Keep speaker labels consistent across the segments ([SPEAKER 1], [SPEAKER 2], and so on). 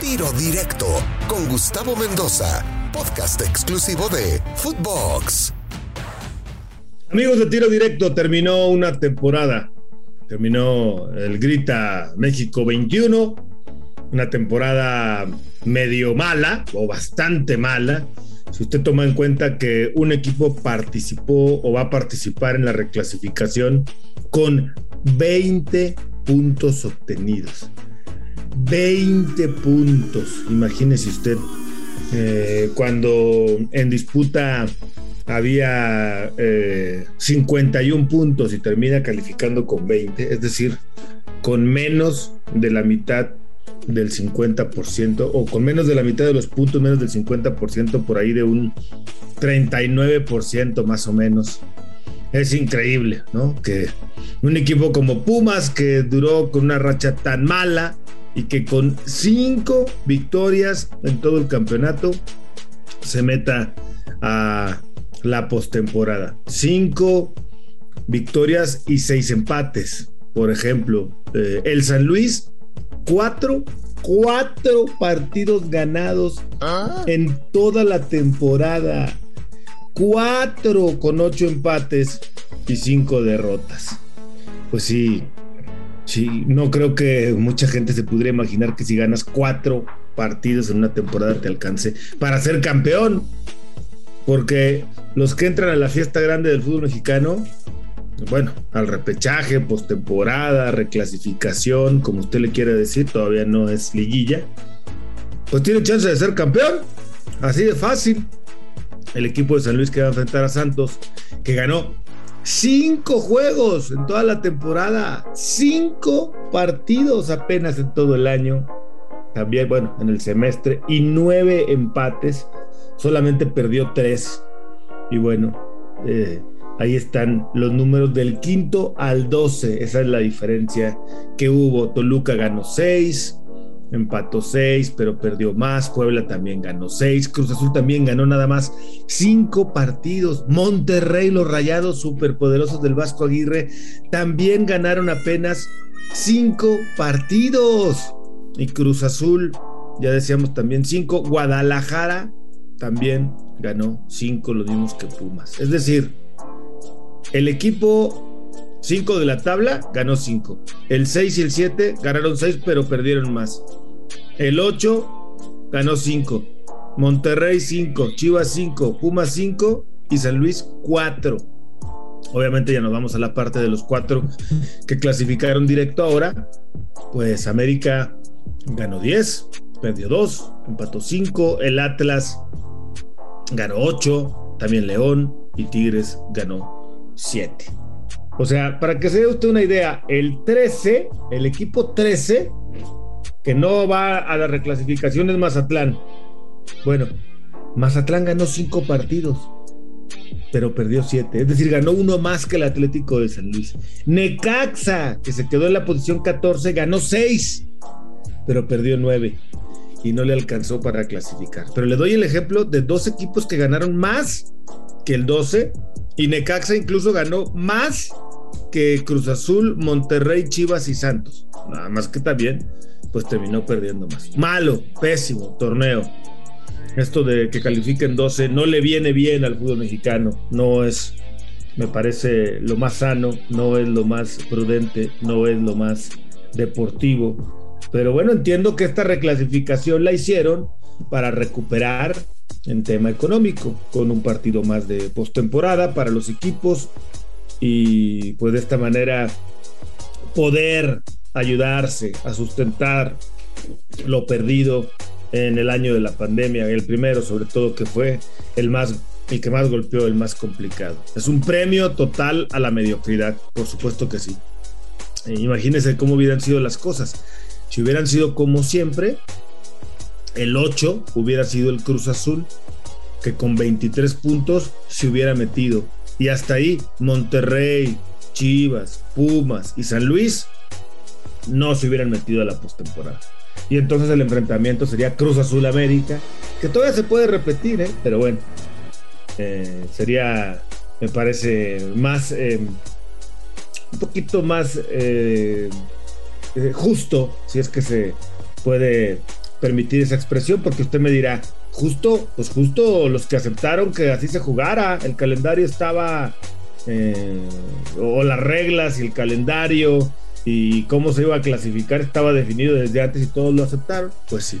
[SPEAKER 1] Tiro Directo con Gustavo Mendoza, podcast exclusivo de Footbox.
[SPEAKER 2] Amigos de Tiro Directo, terminó una temporada. Terminó el Grita México 21, una temporada medio mala o bastante mala. Si usted toma en cuenta que un equipo participó o va a participar en la reclasificación con 20 puntos obtenidos. 20 puntos. Imagínese usted eh, cuando en disputa había 51 eh, puntos y termina calificando con 20, es decir, con menos de la mitad del 50% o con menos de la mitad de los puntos, menos del 50%, por ahí de un 39% más o menos. Es increíble, ¿no? Que un equipo como Pumas, que duró con una racha tan mala y que con cinco victorias en todo el campeonato se meta a la postemporada. Cinco victorias y seis empates. Por ejemplo, eh, el San Luis, cuatro, cuatro partidos ganados ah. en toda la temporada. Cuatro con ocho empates y cinco derrotas. Pues sí, sí, no creo que mucha gente se pudiera imaginar que si ganas cuatro partidos en una temporada te alcance para ser campeón porque los que entran a la fiesta grande del fútbol mexicano, bueno, al repechaje, postemporada, reclasificación, como usted le quiera decir, todavía no es liguilla, pues tiene chance de ser campeón. Así de fácil. El equipo de San Luis que va a enfrentar a Santos, que ganó cinco juegos en toda la temporada, cinco partidos apenas en todo el año, también, bueno, en el semestre, y nueve empates solamente perdió tres. Y bueno, eh, ahí están los números del quinto al 12. Esa es la diferencia que hubo. Toluca ganó seis, empató seis, pero perdió más. Puebla también ganó seis. Cruz Azul también ganó nada más cinco partidos. Monterrey, los rayados superpoderosos del Vasco Aguirre, también ganaron apenas cinco partidos. Y Cruz Azul, ya decíamos también cinco. Guadalajara también ganó 5, los mismos que Pumas. Es decir, el equipo 5 de la tabla ganó 5. El 6 y el 7 ganaron 6, pero perdieron más. El 8 ganó 5. Monterrey 5, Chivas 5, Pumas 5 y San Luis 4. Obviamente ya nos vamos a la parte de los 4 que clasificaron directo ahora. Pues América ganó 10, perdió 2, empató 5. El Atlas ganó 8, también León y Tigres ganó 7. O sea, para que se dé usted una idea, el 13, el equipo 13, que no va a la reclasificación es Mazatlán. Bueno, Mazatlán ganó 5 partidos, pero perdió 7. Es decir, ganó uno más que el Atlético de San Luis. Necaxa, que se quedó en la posición 14, ganó 6, pero perdió 9 y no le alcanzó para clasificar. Pero le doy el ejemplo de dos equipos que ganaron más que el 12 y Necaxa incluso ganó más que Cruz Azul, Monterrey, Chivas y Santos. Nada más que también, pues terminó perdiendo más. Malo, pésimo torneo. Esto de que califiquen 12 no le viene bien al fútbol mexicano. No es, me parece, lo más sano, no es lo más prudente, no es lo más deportivo pero bueno, entiendo que esta reclasificación la hicieron para recuperar en tema económico, con un partido más de postemporada para los equipos y pues de esta manera poder ayudarse a sustentar lo perdido en el año de la pandemia, el primero sobre todo que fue el más el que más golpeó, el más complicado. Es un premio total a la mediocridad, por supuesto que sí. Imagínense cómo hubieran sido las cosas si hubieran sido como siempre, el 8 hubiera sido el Cruz Azul, que con 23 puntos se hubiera metido. Y hasta ahí, Monterrey, Chivas, Pumas y San Luis no se hubieran metido a la postemporada. Y entonces el enfrentamiento sería Cruz Azul América, que todavía se puede repetir, ¿eh? pero bueno, eh, sería, me parece, más, eh, un poquito más eh, justo, si es que se puede permitir esa expresión, porque usted me dirá, justo, pues justo los que aceptaron que así se jugara, el calendario estaba, eh, o las reglas y el calendario y cómo se iba a clasificar estaba definido desde antes y todos lo aceptaron, pues sí.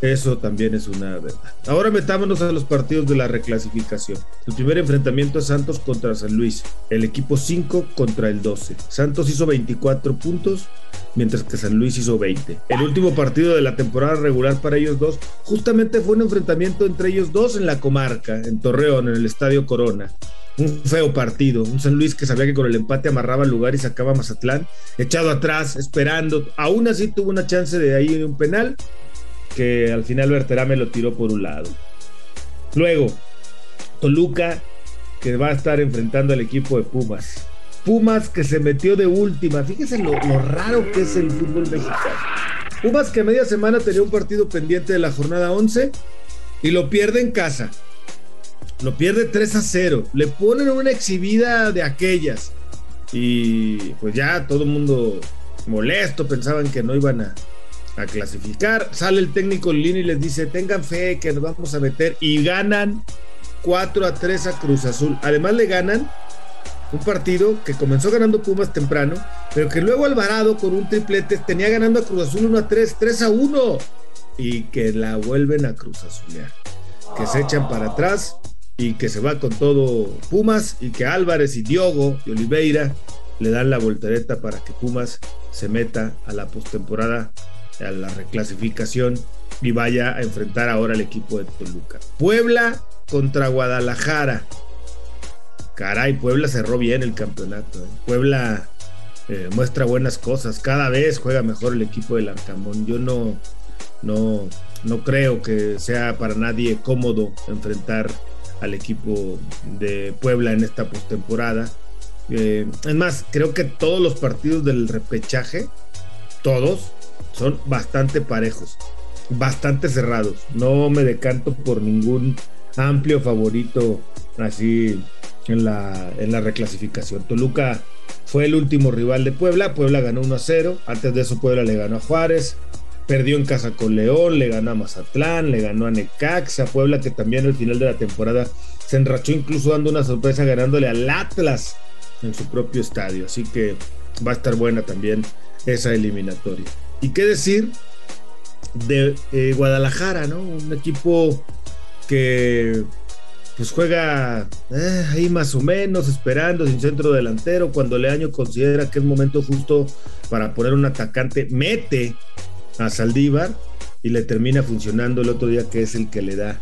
[SPEAKER 2] Eso también es una verdad. Ahora metámonos a los partidos de la reclasificación. El primer enfrentamiento es Santos contra San Luis, el equipo 5 contra el 12. Santos hizo 24 puntos, mientras que San Luis hizo 20. El último partido de la temporada regular para ellos dos justamente fue un enfrentamiento entre ellos dos en la comarca, en Torreón, en el Estadio Corona. Un feo partido, un San Luis que sabía que con el empate amarraba el lugar y sacaba Mazatlán, echado atrás, esperando. Aún así tuvo una chance de ahí un penal, que al final Berterame lo tiró por un lado. Luego, Toluca, que va a estar enfrentando al equipo de Pumas. Pumas que se metió de última. Fíjese lo, raro que es el fútbol mexicano. Pumas que media semana tenía un partido pendiente de la jornada 11 y lo pierde en casa. Lo pierde 3 a 0. Le ponen una exhibida de aquellas. Y pues ya todo el mundo molesto, pensaban que no iban a, a clasificar. Sale el técnico Lini y les dice, tengan fe que nos vamos a meter y ganan 4 a 3 a Cruz Azul. Además le ganan un partido que comenzó ganando Pumas temprano, pero que luego Alvarado con un triplete tenía ganando a Cruz Azul 1 a 3, 3 a 1 y que la vuelven a Cruz Azulear. Que se echan para atrás y que se va con todo Pumas y que Álvarez y Diogo y Oliveira le dan la voltereta para que Pumas se meta a la postemporada a la reclasificación y vaya a enfrentar ahora al equipo de Toluca. Puebla contra Guadalajara. Caray, Puebla cerró bien el campeonato. ¿eh? Puebla eh, muestra buenas cosas. Cada vez juega mejor el equipo del Arcamón. Yo no, no, no creo que sea para nadie cómodo enfrentar al equipo de Puebla en esta postemporada. Eh, es más, creo que todos los partidos del repechaje, todos, son bastante parejos, bastante cerrados. No me decanto por ningún amplio favorito así en la, en la reclasificación. Toluca fue el último rival de Puebla. Puebla ganó 1 a 0. Antes de eso, Puebla le ganó a Juárez. Perdió en casa con León, le ganó a Mazatlán, le ganó a Necaxa. Puebla que también al final de la temporada se enrachó, incluso dando una sorpresa ganándole al Atlas en su propio estadio. Así que va a estar buena también esa eliminatoria. ¿Y qué decir de eh, Guadalajara, ¿no? Un equipo que pues juega eh, ahí más o menos, esperando sin centro delantero, cuando Leaño considera que es momento justo para poner un atacante, mete a Saldívar y le termina funcionando el otro día que es el que le da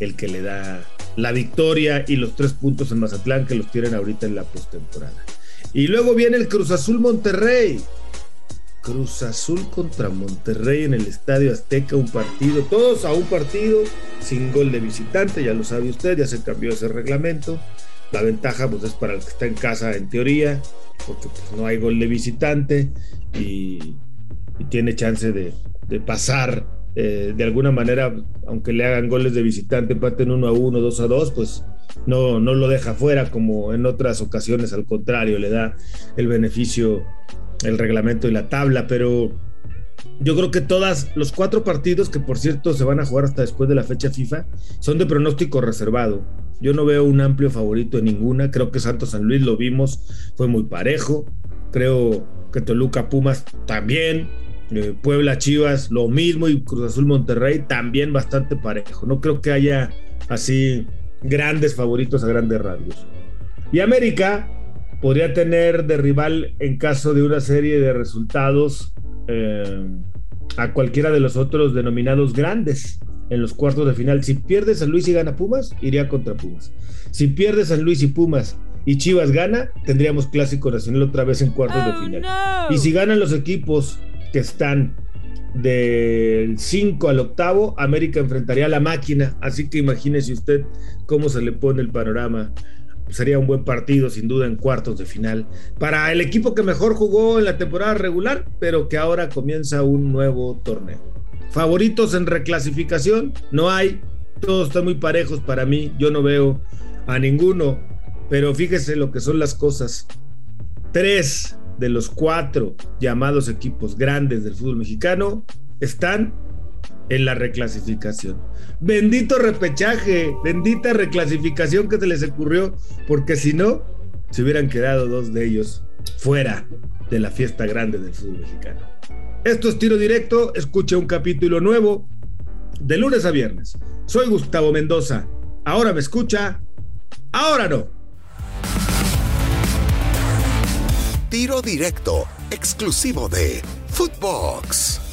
[SPEAKER 2] el que le da la victoria y los tres puntos en Mazatlán que los tienen ahorita en la postemporada. Y luego viene el Cruz Azul Monterrey, Cruz Azul contra Monterrey en el Estadio Azteca, un partido, todos a un partido, sin gol de visitante, ya lo sabe usted, ya se cambió ese reglamento. La ventaja pues es para el que está en casa en teoría, porque pues, no hay gol de visitante y, tiene chance de, pasar eh, de alguna manera, aunque le hagan goles de visitante, empaten 1 a 1, 2 a 2, pues no, no lo deja fuera como en otras ocasiones, al contrario, le da el beneficio el reglamento y la tabla, pero yo creo que todas los cuatro partidos que por cierto se van a jugar hasta después de la fecha FIFA son de pronóstico reservado. Yo no veo un amplio favorito en ninguna. Creo que Santos San Luis lo vimos, fue muy parejo. Creo que Toluca Pumas también. Eh, Puebla Chivas lo mismo y Cruz Azul Monterrey también bastante parejo. No creo que haya así grandes favoritos a grandes rasgos. Y América, podría tener de rival en caso de una serie de resultados eh, a cualquiera de los otros denominados grandes en los cuartos de final. Si pierde San Luis y gana Pumas, iría contra Pumas. Si pierde San Luis y Pumas y Chivas gana, tendríamos clásico nacional otra vez en cuartos de oh, final. Y si ganan los equipos que están del 5 al octavo, América enfrentaría a la máquina. Así que imagínese usted cómo se le pone el panorama sería un buen partido sin duda en cuartos de final para el equipo que mejor jugó en la temporada regular, pero que ahora comienza un nuevo torneo. Favoritos en reclasificación, no hay, todos están muy parejos para mí, yo no veo a ninguno, pero fíjese lo que son las cosas. Tres de los cuatro llamados equipos grandes del fútbol mexicano están en la reclasificación. Bendito repechaje, bendita reclasificación que se les ocurrió, porque si no, se hubieran quedado dos de ellos fuera de la fiesta grande del fútbol mexicano. Esto es tiro directo, escucha un capítulo nuevo de lunes a viernes. Soy Gustavo Mendoza. Ahora me escucha, ahora no.
[SPEAKER 1] Tiro directo, exclusivo de Footbox.